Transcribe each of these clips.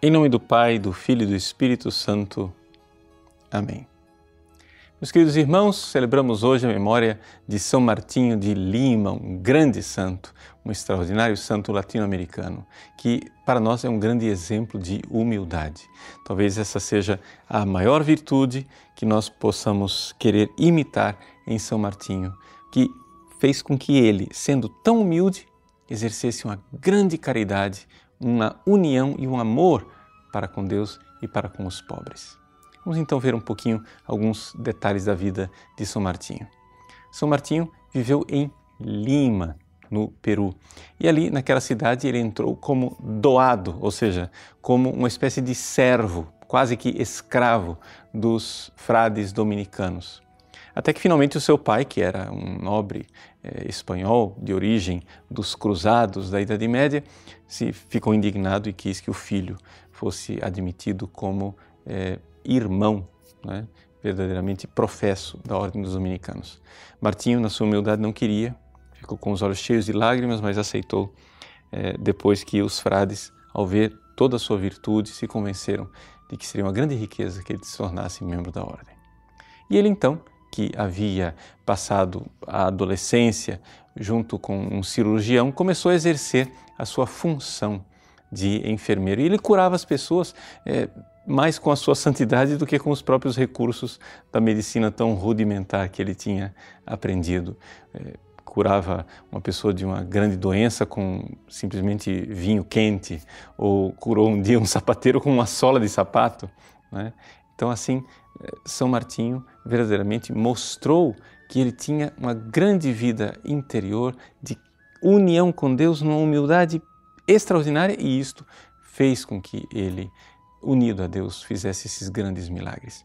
Em nome do Pai, do Filho e do Espírito Santo. Amém. Meus queridos irmãos, celebramos hoje a memória de São Martinho de Lima, um grande santo, um extraordinário santo latino-americano, que para nós é um grande exemplo de humildade. Talvez essa seja a maior virtude que nós possamos querer imitar em São Martinho, que fez com que ele, sendo tão humilde, exercesse uma grande caridade, uma união e um amor para com Deus e para com os pobres. Vamos então ver um pouquinho alguns detalhes da vida de São Martinho. São Martinho viveu em Lima, no Peru. E ali, naquela cidade, ele entrou como doado, ou seja, como uma espécie de servo, quase que escravo dos frades dominicanos. Até que finalmente o seu pai, que era um nobre eh, espanhol de origem dos cruzados da Idade Média, se ficou indignado e quis que o filho fosse admitido como eh, irmão, né, verdadeiramente professo da Ordem dos Dominicanos. Martinho, na sua humildade, não queria, ficou com os olhos cheios de lágrimas, mas aceitou eh, depois que os frades, ao ver toda a sua virtude, se convenceram de que seria uma grande riqueza que ele se tornasse membro da Ordem. E ele então que havia passado a adolescência junto com um cirurgião, começou a exercer a sua função de enfermeiro. E ele curava as pessoas é, mais com a sua santidade do que com os próprios recursos da medicina tão rudimentar que ele tinha aprendido. É, curava uma pessoa de uma grande doença com simplesmente vinho quente, ou curou um dia um sapateiro com uma sola de sapato. Né? Então, assim, são Martinho verdadeiramente mostrou que ele tinha uma grande vida interior de união com Deus, numa humildade extraordinária e isto fez com que ele, unido a Deus, fizesse esses grandes milagres.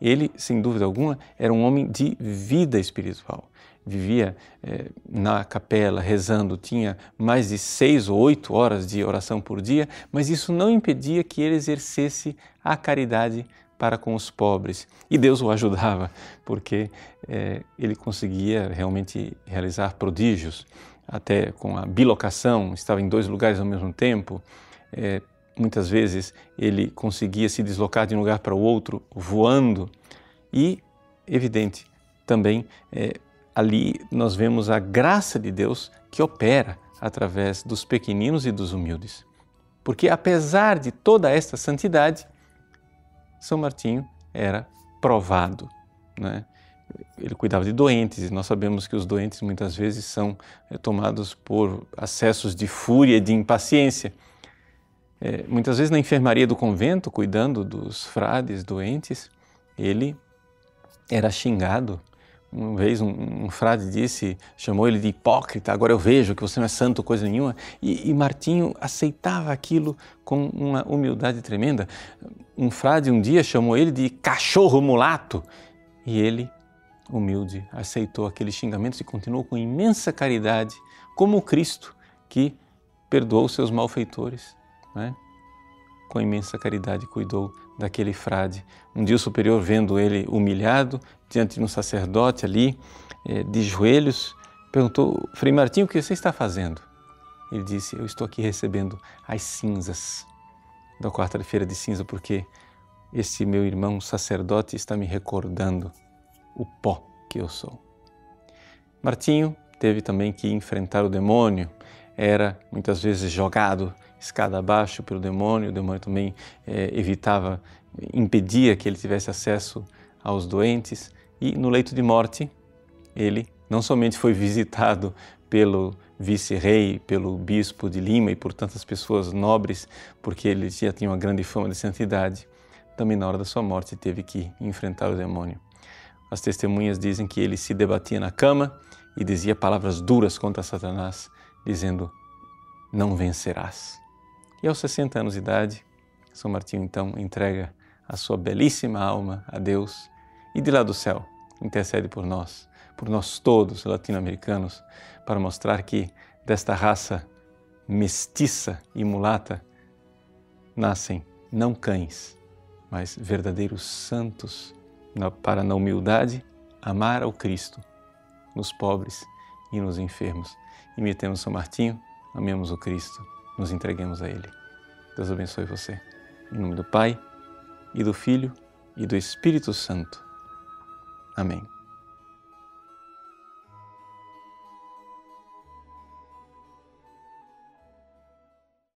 Ele, sem dúvida alguma, era um homem de vida espiritual. Vivia eh, na capela rezando, tinha mais de seis ou oito horas de oração por dia, mas isso não impedia que ele exercesse a caridade para com os pobres. E Deus o ajudava, porque é, ele conseguia realmente realizar prodígios, até com a bilocação, estava em dois lugares ao mesmo tempo. É, muitas vezes ele conseguia se deslocar de um lugar para o outro voando. E, evidente, também é, ali nós vemos a graça de Deus que opera através dos pequeninos e dos humildes. Porque apesar de toda esta santidade, são Martinho era provado. Né? Ele cuidava de doentes e nós sabemos que os doentes muitas vezes são é, tomados por acessos de fúria, de impaciência. É, muitas vezes na enfermaria do convento, cuidando dos frades doentes, ele era xingado uma vez um, um, frade disse, chamou ele de hipócrita, agora eu vejo que você não é santo coisa nenhuma. E, e Martinho aceitava aquilo com uma humildade tremenda. Um frade um dia chamou ele de cachorro mulato. E ele, humilde, aceitou aqueles xingamentos e continuou com imensa caridade, como Cristo que perdoou seus malfeitores. Né? Com imensa caridade cuidou daquele frade. Um dia o superior, vendo ele humilhado diante de um sacerdote ali, eh, de joelhos, perguntou: Frei Martinho, o que você está fazendo? Ele disse: Eu estou aqui recebendo as cinzas da quarta-feira de cinza, porque esse meu irmão sacerdote está me recordando o pó que eu sou. Martinho teve também que enfrentar o demônio, era muitas vezes jogado escada abaixo pelo demônio, o demônio também é, evitava, impedia que ele tivesse acesso aos doentes e no leito de morte ele não somente foi visitado pelo vice-rei, pelo bispo de Lima e por tantas pessoas nobres, porque ele já tinha uma grande fama de santidade, também na hora da sua morte teve que enfrentar o demônio. As testemunhas dizem que ele se debatia na cama e dizia palavras duras contra Satanás, dizendo: Não vencerás. E aos 60 anos de idade, São Martinho então entrega a sua belíssima alma a Deus e de lá do céu intercede por nós, por nós todos latino-americanos, para mostrar que desta raça mestiça e mulata nascem não cães, mas verdadeiros santos para na humildade amar ao Cristo, nos pobres e nos enfermos. Imitemos São Martinho, amemos o Cristo nos entreguemos a Ele. Deus abençoe você. Em nome do Pai, e do Filho, e do Espírito Santo. Amém.